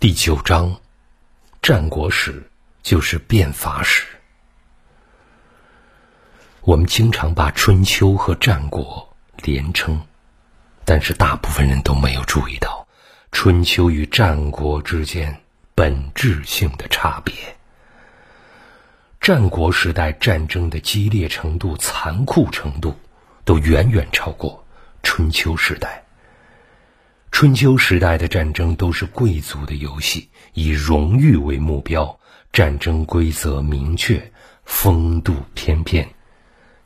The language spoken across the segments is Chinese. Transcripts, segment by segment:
第九章，战国史就是变法史。我们经常把春秋和战国连称，但是大部分人都没有注意到春秋与战国之间本质性的差别。战国时代战争的激烈程度、残酷程度，都远远超过春秋时代。春秋时代的战争都是贵族的游戏，以荣誉为目标，战争规则明确，风度翩翩。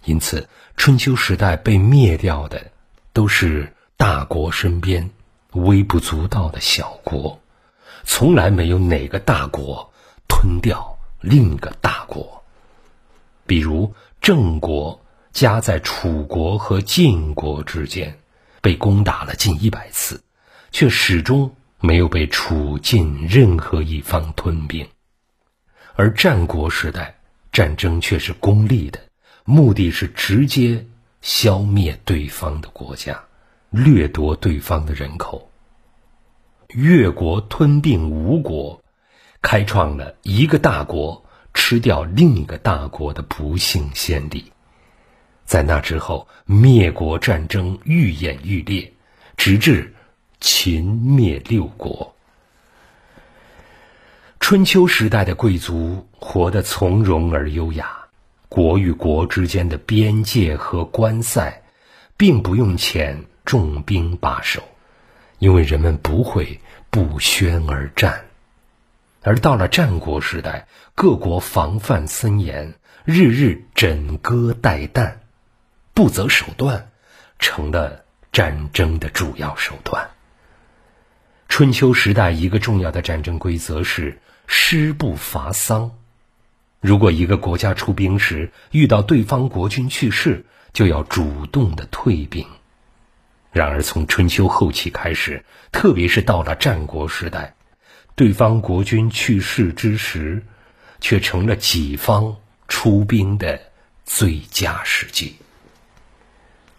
因此，春秋时代被灭掉的都是大国身边微不足道的小国，从来没有哪个大国吞掉另一个大国。比如郑国夹在楚国和晋国之间，被攻打了近一百次。却始终没有被楚晋任何一方吞并，而战国时代战争却是功利的，目的是直接消灭对方的国家，掠夺对方的人口。越国吞并吴国，开创了一个大国吃掉另一个大国的不幸先例。在那之后，灭国战争愈演愈烈，直至。秦灭六国。春秋时代的贵族活得从容而优雅，国与国之间的边界和关塞，并不用遣重兵把守，因为人们不会不宣而战。而到了战国时代，各国防范森严，日日枕戈待旦，不择手段，成了战争的主要手段。春秋时代一个重要的战争规则是师不伐丧。如果一个国家出兵时遇到对方国君去世，就要主动的退兵。然而从春秋后期开始，特别是到了战国时代，对方国君去世之时，却成了己方出兵的最佳时机。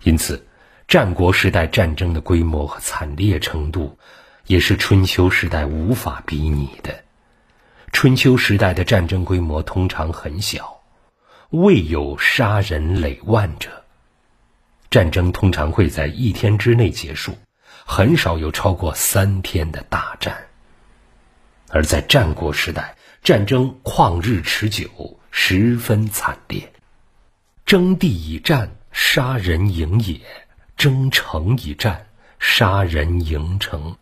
因此，战国时代战争的规模和惨烈程度。也是春秋时代无法比拟的。春秋时代的战争规模通常很小，未有杀人累万者。战争通常会在一天之内结束，很少有超过三天的大战。而在战国时代，战争旷日持久，十分惨烈。争地以战，杀人营也；争城以战，杀人营城。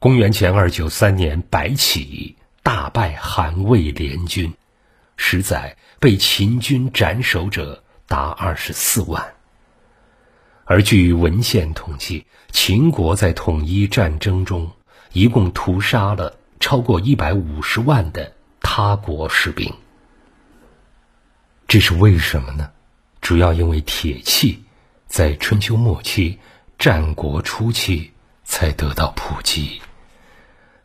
公元前二九三年，白起大败韩魏联军，十载被秦军斩首者达二十四万。而据文献统计，秦国在统一战争中一共屠杀了超过一百五十万的他国士兵。这是为什么呢？主要因为铁器在春秋末期、战国初期才得到普及。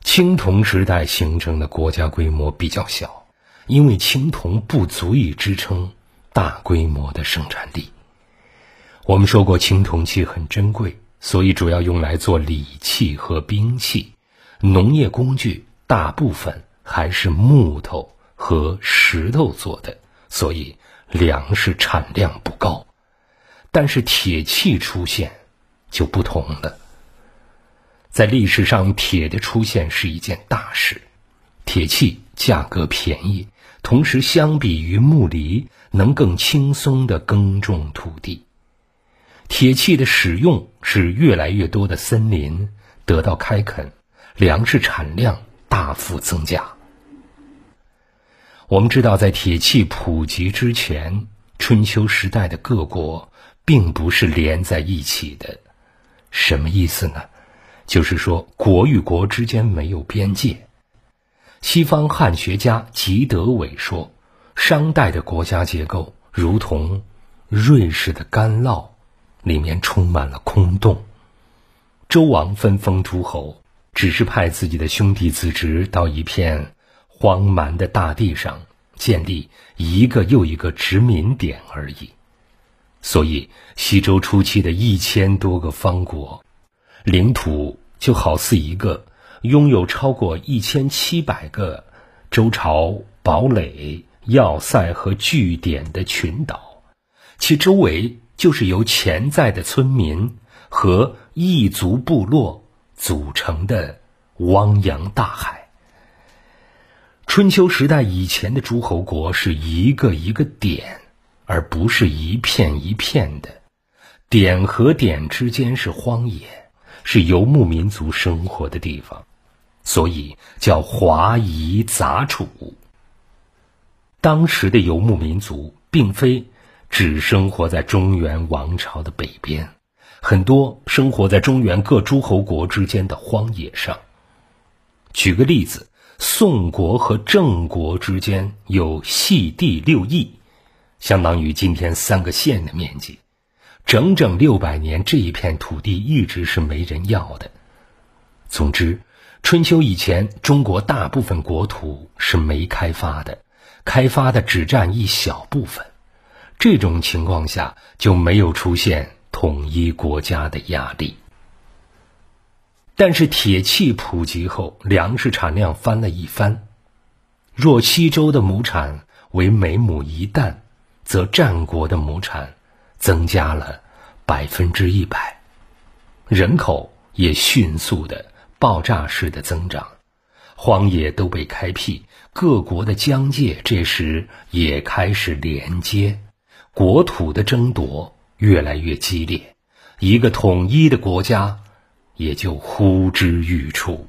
青铜时代形成的国家规模比较小，因为青铜不足以支撑大规模的生产力。我们说过，青铜器很珍贵，所以主要用来做礼器和兵器。农业工具大部分还是木头和石头做的，所以粮食产量不高。但是铁器出现就不同了。在历史上，铁的出现是一件大事。铁器价格便宜，同时相比于木犁，能更轻松地耕种土地。铁器的使用使越来越多的森林得到开垦，粮食产量大幅增加。我们知道，在铁器普及之前，春秋时代的各国并不是连在一起的。什么意思呢？就是说，国与国之间没有边界。西方汉学家吉德伟说，商代的国家结构如同瑞士的干酪，里面充满了空洞。周王分封诸侯，只是派自己的兄弟子侄到一片荒蛮的大地上建立一个又一个殖民点而已。所以，西周初期的一千多个方国。领土就好似一个拥有超过一千七百个周朝堡垒、要塞和据点的群岛，其周围就是由潜在的村民和异族部落组成的汪洋大海。春秋时代以前的诸侯国是一个一个点，而不是一片一片的。点和点之间是荒野，是游牧民族生活的地方，所以叫华夷杂处。当时的游牧民族并非只生活在中原王朝的北边，很多生活在中原各诸侯国之间的荒野上。举个例子。宋国和郑国之间有细地六邑，相当于今天三个县的面积。整整六百年，这一片土地一直是没人要的。总之，春秋以前，中国大部分国土是没开发的，开发的只占一小部分。这种情况下，就没有出现统一国家的压力。但是铁器普及后，粮食产量翻了一番。若西周的亩产为每亩一担，则战国的亩产增加了百分之一百，人口也迅速的爆炸式的增长，荒野都被开辟，各国的疆界这时也开始连接，国土的争夺越来越激烈，一个统一的国家。也就呼之欲出。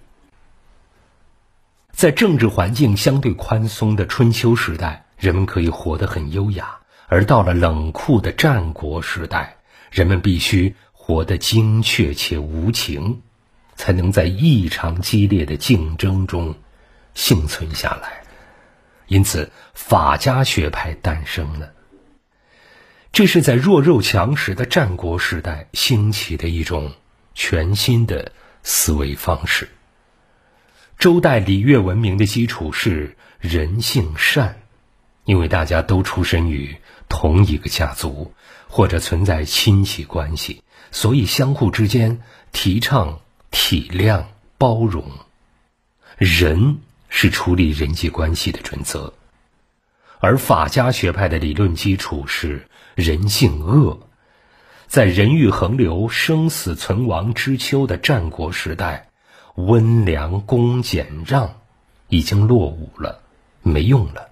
在政治环境相对宽松的春秋时代，人们可以活得很优雅；而到了冷酷的战国时代，人们必须活得精确且无情，才能在异常激烈的竞争中幸存下来。因此，法家学派诞生了。这是在弱肉强食的战国时代兴起的一种。全新的思维方式。周代礼乐文明的基础是人性善，因为大家都出身于同一个家族，或者存在亲戚关系，所以相互之间提倡体谅、包容。仁是处理人际关系的准则，而法家学派的理论基础是人性恶。在人欲横流、生死存亡之秋的战国时代，温良恭俭让已经落伍了，没用了。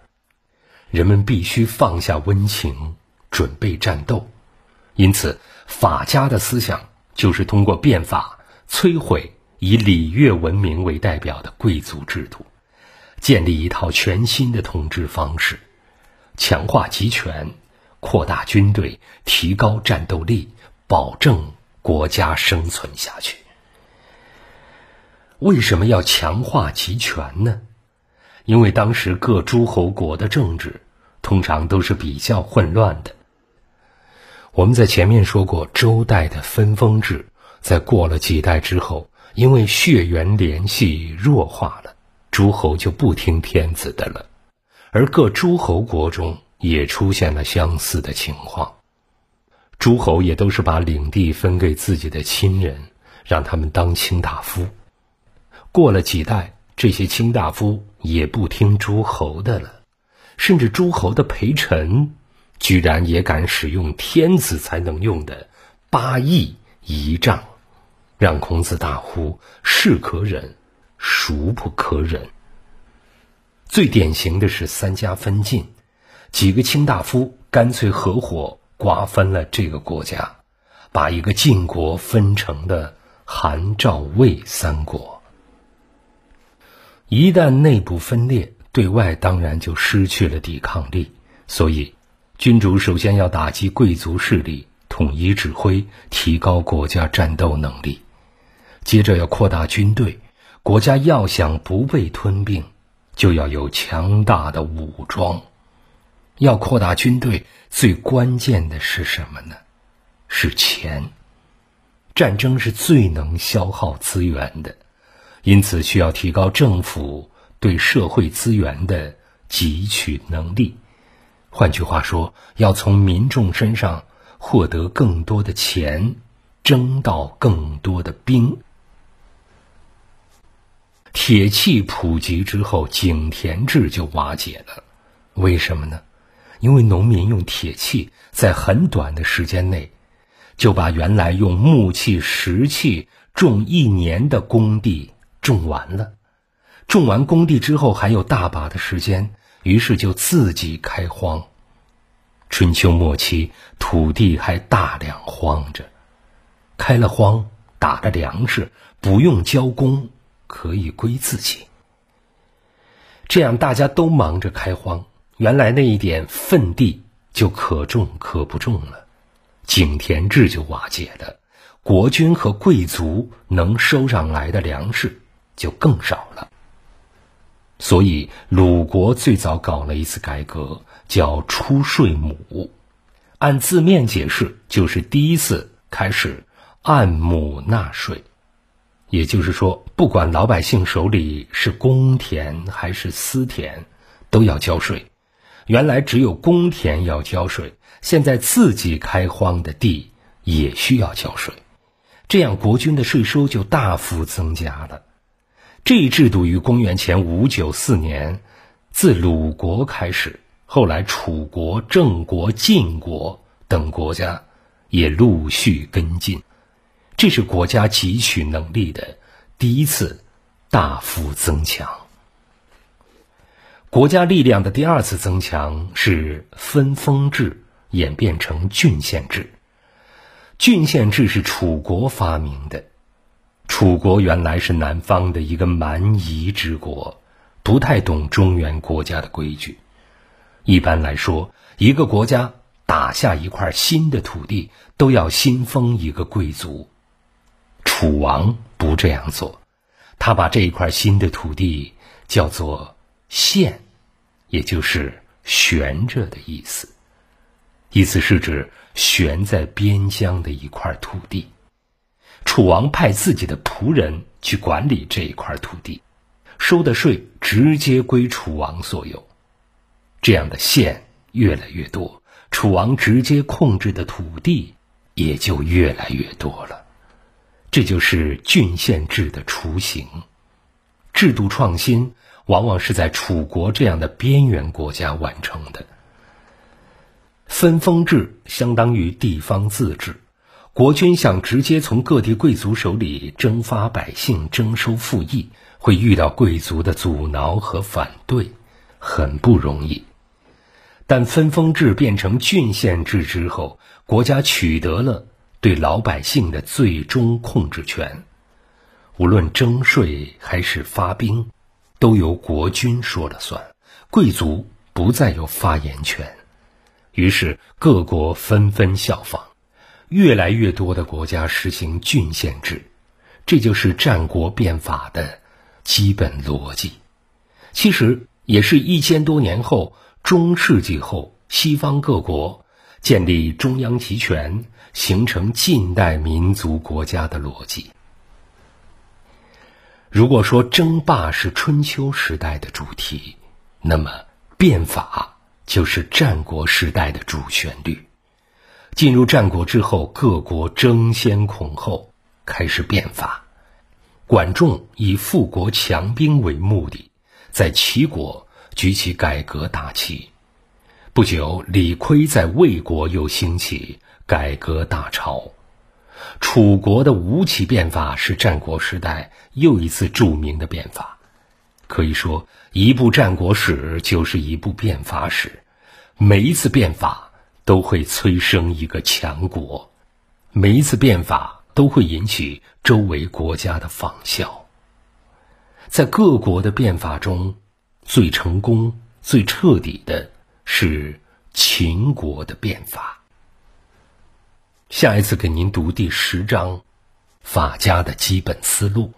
人们必须放下温情，准备战斗。因此，法家的思想就是通过变法摧毁以礼乐文明为代表的贵族制度，建立一套全新的统治方式，强化集权。扩大军队，提高战斗力，保证国家生存下去。为什么要强化集权呢？因为当时各诸侯国的政治通常都是比较混乱的。我们在前面说过，周代的分封制，在过了几代之后，因为血缘联系弱化了，诸侯就不听天子的了，而各诸侯国中。也出现了相似的情况，诸侯也都是把领地分给自己的亲人，让他们当卿大夫。过了几代，这些卿大夫也不听诸侯的了，甚至诸侯的陪臣，居然也敢使用天子才能用的八义仪仗，让孔子大呼：“是可忍，孰不可忍？”最典型的是三家分晋。几个卿大夫干脆合伙瓜分了这个国家，把一个晋国分成了韩、赵、魏三国。一旦内部分裂，对外当然就失去了抵抗力。所以，君主首先要打击贵族势力，统一指挥，提高国家战斗能力；接着要扩大军队。国家要想不被吞并，就要有强大的武装。要扩大军队，最关键的是什么呢？是钱。战争是最能消耗资源的，因此需要提高政府对社会资源的汲取能力。换句话说，要从民众身上获得更多的钱，征到更多的兵。铁器普及之后，井田制就瓦解了。为什么呢？因为农民用铁器，在很短的时间内，就把原来用木器、石器种一年的工地种完了。种完工地之后，还有大把的时间，于是就自己开荒。春秋末期，土地还大量荒着，开了荒，打了粮食，不用交工，可以归自己。这样大家都忙着开荒，原来那一点粪地就可种可不种了，井田制就瓦解了，国君和贵族能收上来的粮食就更少了。所以，鲁国最早搞了一次改革，叫出税亩。按字面解释，就是第一次开始按亩纳税。也就是说，不管老百姓手里是公田还是私田，都要交税。原来只有公田要交税，现在自己开荒的地也需要交税，这样国君的税收就大幅增加了。这一制度于公元前五九四年自鲁国开始，后来楚国、郑国、晋国等国家也陆续跟进。这是国家汲取能力的第一次大幅增强。国家力量的第二次增强是分封制演变成郡县制。郡县制是楚国发明的。楚国原来是南方的一个蛮夷之国，不太懂中原国家的规矩。一般来说，一个国家打下一块新的土地，都要新封一个贵族。楚王不这样做，他把这一块新的土地叫做县，也就是悬着的意思，意思是指悬在边疆的一块土地。楚王派自己的仆人去管理这一块土地，收的税直接归楚王所有。这样的县越来越多，楚王直接控制的土地也就越来越多了。这就是郡县制的雏形。制度创新往往是在楚国这样的边缘国家完成的。分封制相当于地方自治。国君想直接从各地贵族手里征发百姓、征收赋役，会遇到贵族的阻挠和反对，很不容易。但分封制变成郡县制之后，国家取得了对老百姓的最终控制权，无论征税还是发兵，都由国君说了算，贵族不再有发言权。于是各国纷纷效仿。越来越多的国家实行郡县制，这就是战国变法的基本逻辑。其实也是一千多年后，中世纪后，西方各国建立中央集权，形成近代民族国家的逻辑。如果说争霸是春秋时代的主题，那么变法就是战国时代的主旋律。进入战国之后，各国争先恐后，开始变法。管仲以富国强兵为目的，在齐国举起改革大旗。不久，李悝在魏国又兴起改革大潮。楚国的吴起变法是战国时代又一次著名的变法。可以说，一部战国史就是一部变法史，每一次变法。都会催生一个强国，每一次变法都会引起周围国家的仿效。在各国的变法中，最成功、最彻底的是秦国的变法。下一次给您读第十章，法家的基本思路。